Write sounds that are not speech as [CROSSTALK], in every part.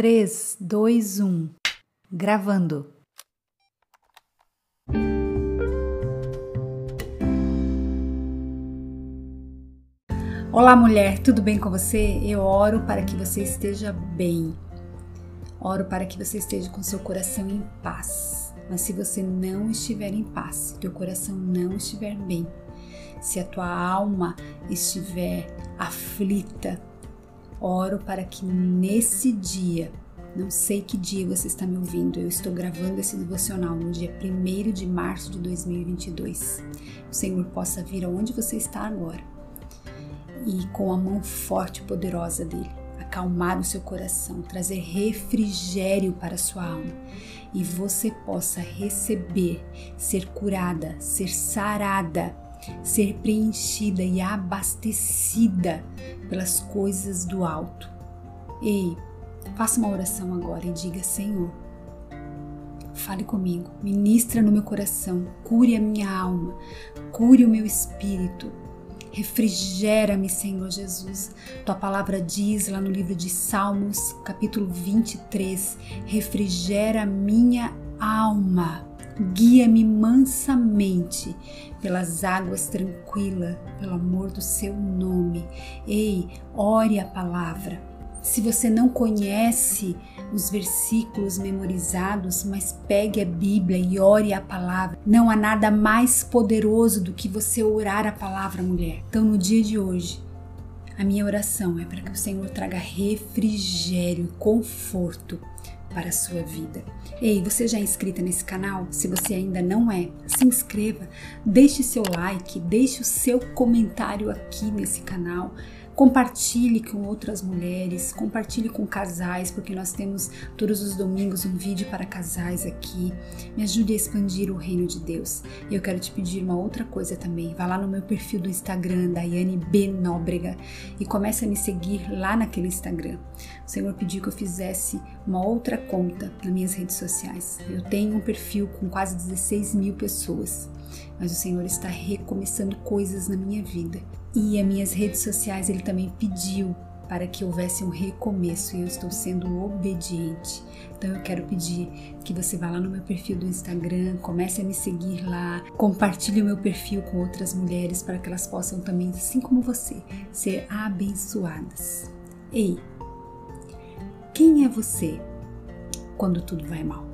3, 2, 1. Gravando. Olá, mulher, tudo bem com você? Eu oro para que você esteja bem. Oro para que você esteja com seu coração em paz. Mas se você não estiver em paz, se teu coração não estiver bem, se a tua alma estiver aflita, oro para que nesse dia, não sei que dia você está me ouvindo, eu estou gravando esse devocional no dia 1 de março de 2022. O Senhor possa vir aonde você está agora e com a mão forte e poderosa dele acalmar o seu coração, trazer refrigério para a sua alma e você possa receber, ser curada, ser sarada ser preenchida e abastecida pelas coisas do alto. Ei, faça uma oração agora e diga: Senhor, fale comigo, ministra no meu coração, cure a minha alma, cure o meu espírito. Refrigera-me, Senhor Jesus. Tua palavra diz lá no livro de Salmos, capítulo 23: refrigera minha alma. Guia-me mansamente pelas águas tranquilas, pelo amor do seu nome. Ei, ore a palavra. Se você não conhece os versículos memorizados, mas pegue a Bíblia e ore a palavra. Não há nada mais poderoso do que você orar a palavra, mulher. Então, no dia de hoje, a minha oração é para que o Senhor traga refrigério, conforto para a sua vida. Ei, você já é inscrita nesse canal? Se você ainda não é, se inscreva, deixe seu like, deixe o seu comentário aqui nesse canal. Compartilhe com outras mulheres, compartilhe com casais, porque nós temos todos os domingos um vídeo para casais aqui. Me ajude a expandir o reino de Deus. E eu quero te pedir uma outra coisa também. Vá lá no meu perfil do Instagram, Daiane B. Nóbrega, e comece a me seguir lá naquele Instagram. O Senhor pediu que eu fizesse uma outra conta nas minhas redes sociais. Eu tenho um perfil com quase 16 mil pessoas mas o Senhor está recomeçando coisas na minha vida. E as minhas redes sociais ele também pediu para que houvesse um recomeço e eu estou sendo obediente. Então eu quero pedir que você vá lá no meu perfil do Instagram, comece a me seguir lá, compartilhe o meu perfil com outras mulheres para que elas possam também, assim como você, ser abençoadas. Ei, quem é você quando tudo vai mal?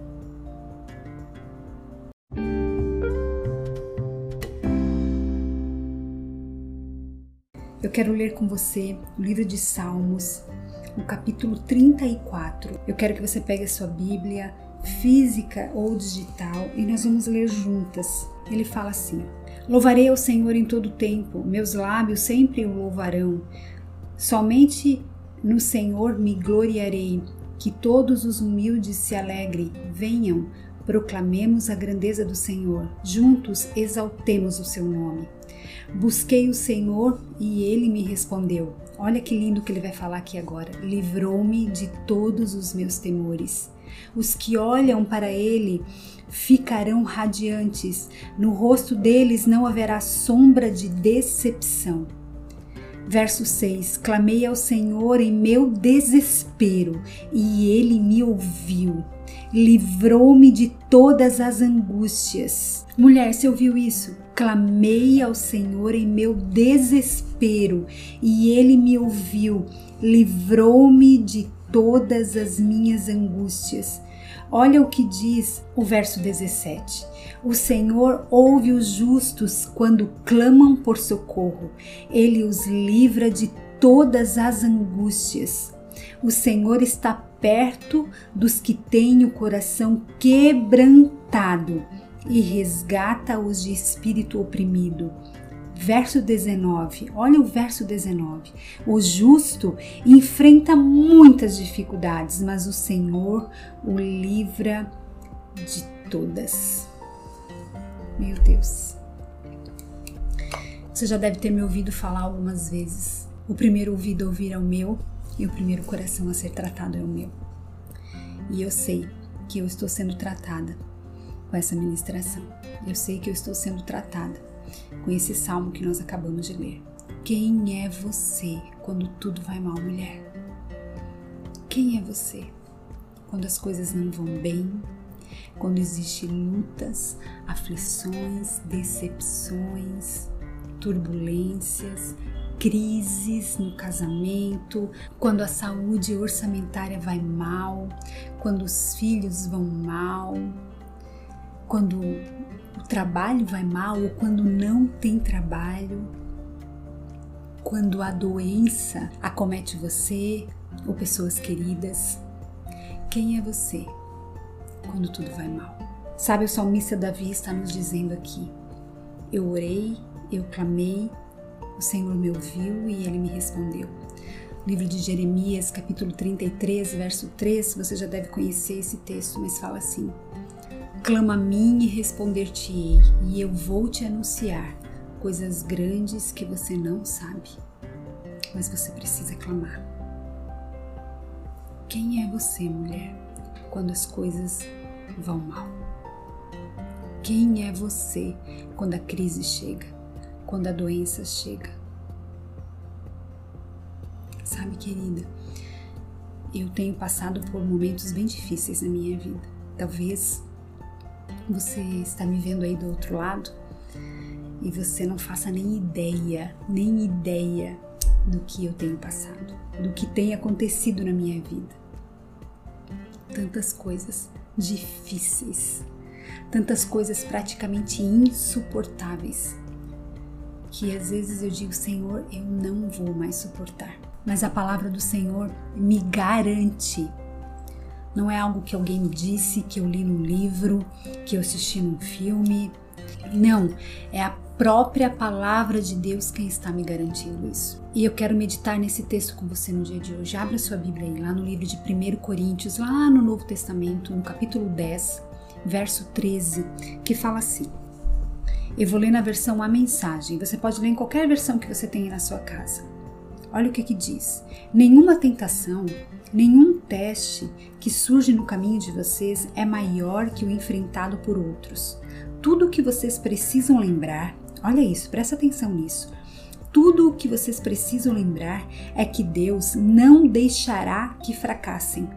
Eu quero ler com você o livro de Salmos, no capítulo 34. Eu quero que você pegue a sua Bíblia, física ou digital, e nós vamos ler juntas. Ele fala assim: Louvarei ao Senhor em todo tempo, meus lábios sempre o louvarão. Somente no Senhor me gloriarei. Que todos os humildes se alegrem, venham, proclamemos a grandeza do Senhor, juntos exaltemos o seu nome. Busquei o Senhor e ele me respondeu. Olha que lindo que ele vai falar aqui agora. Livrou-me de todos os meus temores. Os que olham para ele ficarão radiantes, no rosto deles não haverá sombra de decepção. Verso 6: Clamei ao Senhor em meu desespero, e ele me ouviu. Livrou-me de todas as angústias. Mulher, você ouviu isso? Clamei ao Senhor em meu desespero, e ele me ouviu. Livrou-me de todas as minhas angústias. Olha o que diz o verso 17. O Senhor ouve os justos quando clamam por socorro. Ele os livra de todas as angústias. O Senhor está perto dos que têm o coração quebrantado e resgata-os de espírito oprimido. Verso 19, olha o verso 19. O justo enfrenta muitas dificuldades, mas o Senhor o livra de todas. Meu Deus. Você já deve ter me ouvido falar algumas vezes. O primeiro ouvido a ouvir é o meu e o primeiro coração a ser tratado é o meu. E eu sei que eu estou sendo tratada com essa ministração. Eu sei que eu estou sendo tratada com esse salmo que nós acabamos de ler. Quem é você quando tudo vai mal, mulher? Quem é você? quando as coisas não vão bem, quando existem lutas, aflições, decepções, turbulências, crises no casamento, quando a saúde orçamentária vai mal, quando os filhos vão mal, quando o trabalho vai mal ou quando não tem trabalho, quando a doença acomete você ou pessoas queridas. Quem é você quando tudo vai mal? Sabe, o salmista Davi está nos dizendo aqui: Eu orei, eu clamei, o Senhor me ouviu e ele me respondeu. Livro de Jeremias, capítulo 33, verso 3, você já deve conhecer esse texto, mas fala assim: Clama a mim e responder-te-ei, e eu vou te anunciar coisas grandes que você não sabe. Mas você precisa clamar. Quem é você, mulher, quando as coisas vão mal? Quem é você quando a crise chega? quando a doença chega. Sabe, querida, eu tenho passado por momentos bem difíceis na minha vida. Talvez você está me vendo aí do outro lado e você não faça nem ideia, nem ideia do que eu tenho passado, do que tem acontecido na minha vida. Tantas coisas difíceis, tantas coisas praticamente insuportáveis que às vezes eu digo, Senhor, eu não vou mais suportar. Mas a palavra do Senhor me garante. Não é algo que alguém me disse, que eu li num livro, que eu assisti num filme. Não, é a própria palavra de Deus quem está me garantindo isso. E eu quero meditar nesse texto com você no dia de hoje. Abra sua Bíblia aí, lá no livro de 1 Coríntios, lá no Novo Testamento, no capítulo 10, verso 13, que fala assim: eu vou ler na versão A Mensagem. Você pode ler em qualquer versão que você tenha na sua casa. Olha o que, que diz: Nenhuma tentação, nenhum teste que surge no caminho de vocês é maior que o enfrentado por outros. Tudo o que vocês precisam lembrar, olha isso, presta atenção nisso. Tudo o que vocês precisam lembrar é que Deus não deixará que fracassem.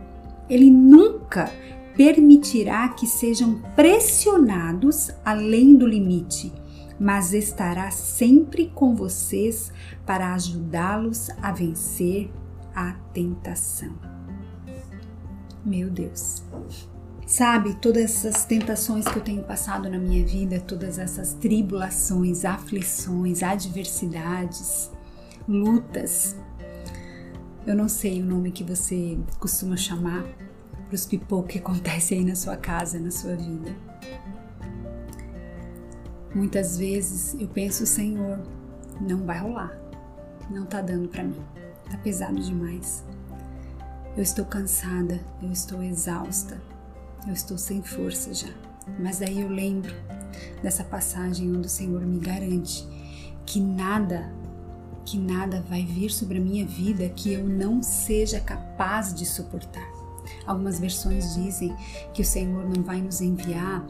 Ele nunca permitirá que sejam pressionados além do limite, mas estará sempre com vocês para ajudá-los a vencer a tentação. Meu Deus. Sabe, todas essas tentações que eu tenho passado na minha vida, todas essas tribulações, aflições, adversidades, lutas. Eu não sei o nome que você costuma chamar, para os pipocos que [LAUGHS] acontecem aí na sua casa, na sua vida. Muitas vezes eu penso, Senhor, não vai rolar, não tá dando para mim, tá pesado demais. Eu estou cansada, eu estou exausta, eu estou sem força já. Mas daí eu lembro dessa passagem onde o Senhor me garante que nada, que nada vai vir sobre a minha vida que eu não seja capaz de suportar. Algumas versões dizem que o Senhor não vai nos enviar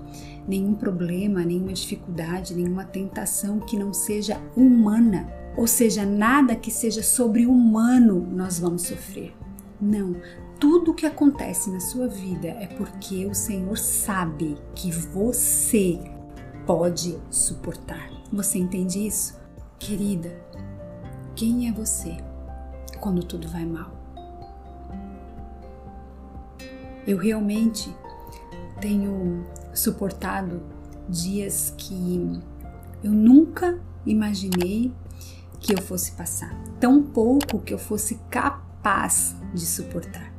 nenhum problema, nenhuma dificuldade, nenhuma tentação que não seja humana, ou seja, nada que seja sobre-humano nós vamos sofrer. Não, tudo o que acontece na sua vida é porque o Senhor sabe que você pode suportar. Você entende isso? Querida, quem é você quando tudo vai mal? Eu realmente tenho suportado dias que eu nunca imaginei que eu fosse passar, tão pouco que eu fosse capaz de suportar.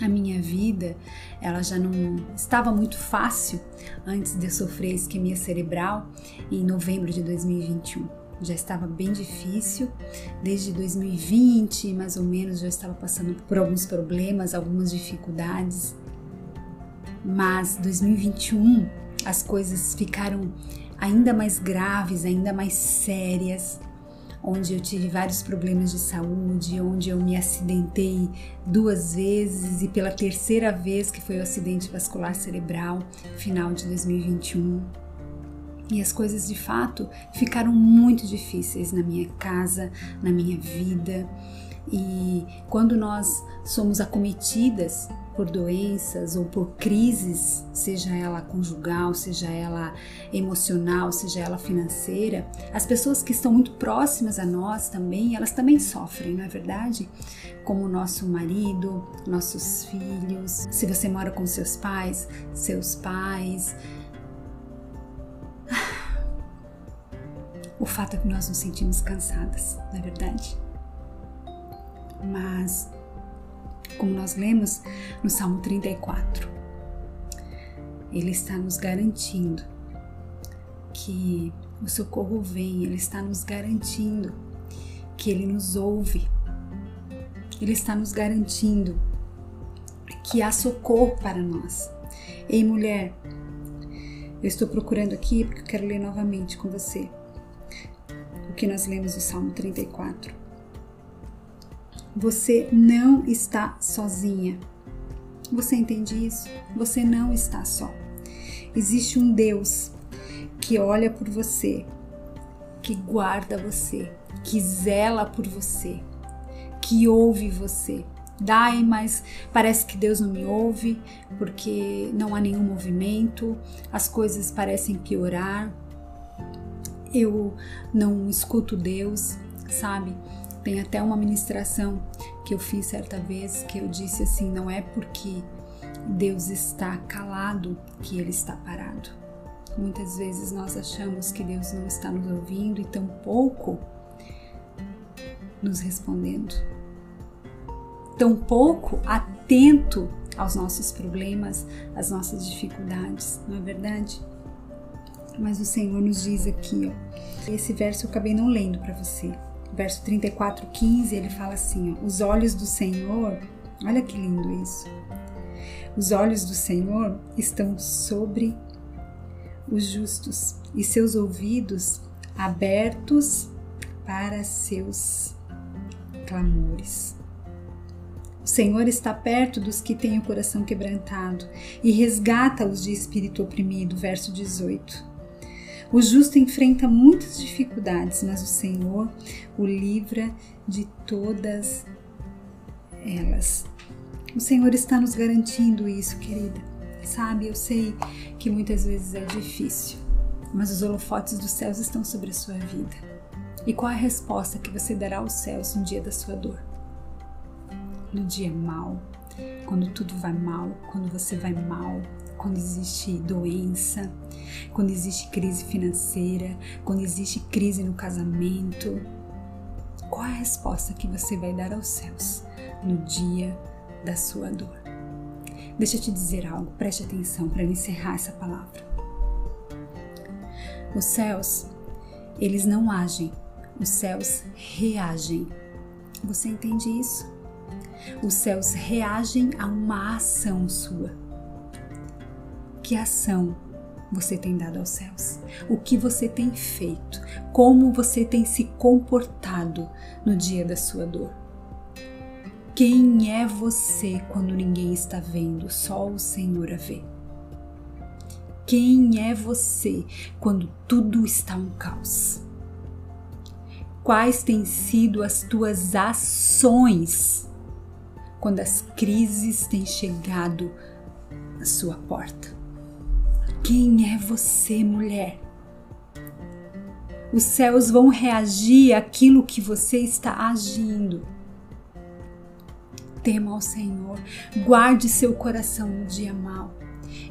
A minha vida, ela já não estava muito fácil antes de eu sofrer isquemia cerebral em novembro de 2021 já estava bem difícil. Desde 2020, mais ou menos, já estava passando por alguns problemas, algumas dificuldades. Mas 2021 as coisas ficaram ainda mais graves, ainda mais sérias, onde eu tive vários problemas de saúde, onde eu me acidentei duas vezes e pela terceira vez que foi o acidente vascular cerebral, final de 2021 e as coisas de fato ficaram muito difíceis na minha casa, na minha vida. E quando nós somos acometidas por doenças ou por crises, seja ela conjugal, seja ela emocional, seja ela financeira, as pessoas que estão muito próximas a nós também, elas também sofrem, não é verdade? Como nosso marido, nossos filhos, se você mora com seus pais, seus pais. O fato é que nós nos sentimos cansadas, não é verdade? Mas como nós lemos no Salmo 34. Ele está nos garantindo que o socorro vem, ele está nos garantindo que ele nos ouve, ele está nos garantindo que há socorro para nós. Ei, mulher, eu estou procurando aqui porque eu quero ler novamente com você o que nós lemos no Salmo 34. Você não está sozinha. Você entende isso? Você não está só. Existe um Deus que olha por você, que guarda você, que zela por você, que ouve você. Dai, mas parece que Deus não me ouve porque não há nenhum movimento, as coisas parecem piorar, eu não escuto Deus, sabe? Tem até uma ministração que eu fiz certa vez que eu disse assim: não é porque Deus está calado que ele está parado. Muitas vezes nós achamos que Deus não está nos ouvindo e tampouco nos respondendo. Tampouco atento aos nossos problemas, às nossas dificuldades, não é verdade? Mas o Senhor nos diz aqui, ó, esse verso eu acabei não lendo para você, verso 34, 15, ele fala assim: ó, Os olhos do Senhor, olha que lindo isso. Os olhos do Senhor estão sobre os justos e seus ouvidos abertos para seus clamores. O Senhor está perto dos que têm o coração quebrantado e resgata-os de espírito oprimido. Verso 18. O justo enfrenta muitas dificuldades, mas o Senhor o livra de todas elas. O Senhor está nos garantindo isso, querida. Sabe, eu sei que muitas vezes é difícil, mas os holofotes dos céus estão sobre a sua vida. E qual a resposta que você dará aos céus no dia da sua dor? No dia mal, quando tudo vai mal, quando você vai mal, quando existe doença, quando existe crise financeira, quando existe crise no casamento. Qual a resposta que você vai dar aos céus no dia da sua dor? Deixa eu te dizer algo, preste atenção para encerrar essa palavra. Os céus, eles não agem, os céus reagem. Você entende isso? Os céus reagem a uma ação sua. Que ação você tem dado aos céus? O que você tem feito? Como você tem se comportado no dia da sua dor? Quem é você quando ninguém está vendo, só o Senhor a vê? Quem é você quando tudo está um caos? Quais têm sido as tuas ações quando as crises têm chegado à sua porta? Quem é você, mulher? Os céus vão reagir àquilo que você está agindo. Tema ao Senhor, guarde seu coração no dia mau.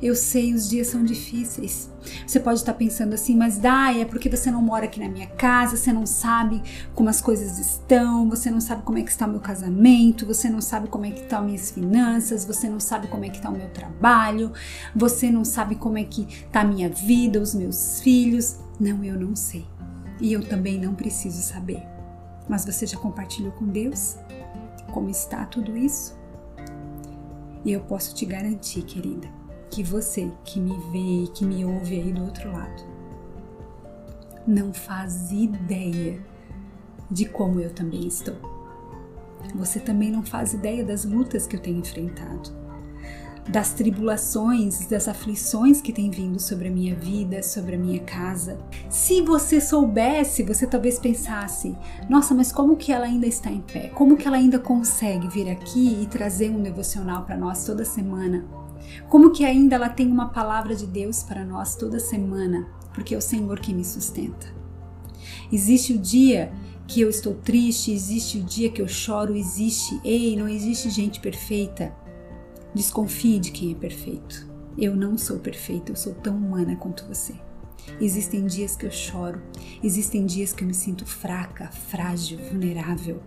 Eu sei, os dias são difíceis. Você pode estar pensando assim, mas Dai, é porque você não mora aqui na minha casa, você não sabe como as coisas estão, você não sabe como é que está o meu casamento, você não sabe como é que estão minhas finanças, você não sabe como é que está o meu trabalho, você não sabe como é que está a minha vida, os meus filhos. Não, eu não sei. E eu também não preciso saber. Mas você já compartilhou com Deus como está tudo isso? E eu posso te garantir, querida, que você que me vê e que me ouve aí do outro lado não faz ideia de como eu também estou. Você também não faz ideia das lutas que eu tenho enfrentado, das tribulações, das aflições que tem vindo sobre a minha vida, sobre a minha casa. Se você soubesse, você talvez pensasse: nossa, mas como que ela ainda está em pé? Como que ela ainda consegue vir aqui e trazer um devocional para nós toda semana? Como que ainda ela tem uma palavra de Deus para nós toda semana? Porque é o Senhor que me sustenta. Existe o dia que eu estou triste, existe o dia que eu choro, existe, ei, não existe gente perfeita. Desconfie de quem é perfeito. Eu não sou perfeita, eu sou tão humana quanto você. Existem dias que eu choro, existem dias que eu me sinto fraca, frágil, vulnerável.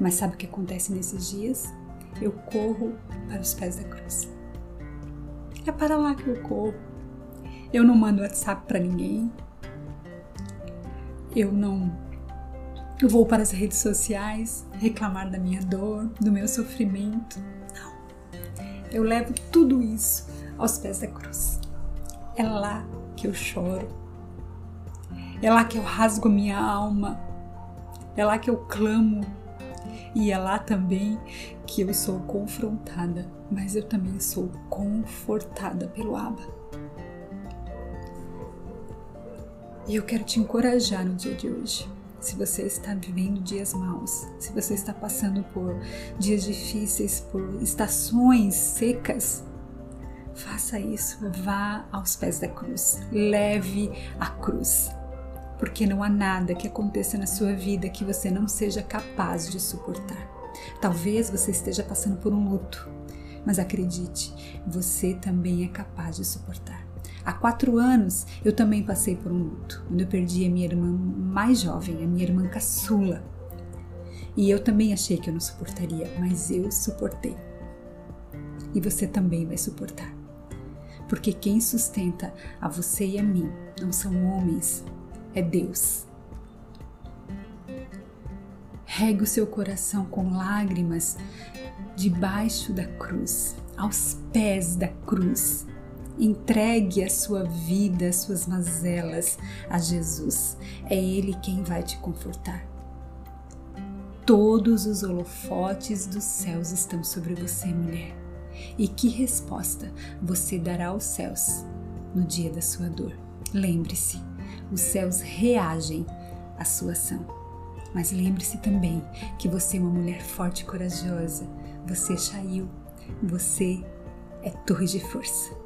Mas sabe o que acontece nesses dias? Eu corro para os pés da cruz. É para lá que eu corro. Eu não mando WhatsApp para ninguém. Eu não eu vou para as redes sociais reclamar da minha dor, do meu sofrimento. Eu levo tudo isso aos pés da cruz. É lá que eu choro. É lá que eu rasgo minha alma. É lá que eu clamo. E é lá também que eu sou confrontada, mas eu também sou confortada pelo Abba. E eu quero te encorajar no dia de hoje se você está vivendo dias maus, se você está passando por dias difíceis, por estações secas, faça isso, vá aos pés da cruz, leve a cruz, porque não há nada que aconteça na sua vida que você não seja capaz de suportar. Talvez você esteja passando por um luto, mas acredite, você também é capaz de suportar. Há quatro anos eu também passei por um luto, quando eu perdi a minha irmã mais jovem, a minha irmã caçula. E eu também achei que eu não suportaria, mas eu suportei. E você também vai suportar. Porque quem sustenta a você e a mim não são homens, é Deus. Regue o seu coração com lágrimas debaixo da cruz, aos pés da cruz Entregue a sua vida, as suas mazelas a Jesus. É Ele quem vai te confortar. Todos os holofotes dos céus estão sobre você, mulher. E que resposta você dará aos céus no dia da sua dor? Lembre-se, os céus reagem à sua ação. Mas lembre-se também que você é uma mulher forte e corajosa. Você é Shail. Você é torre de força.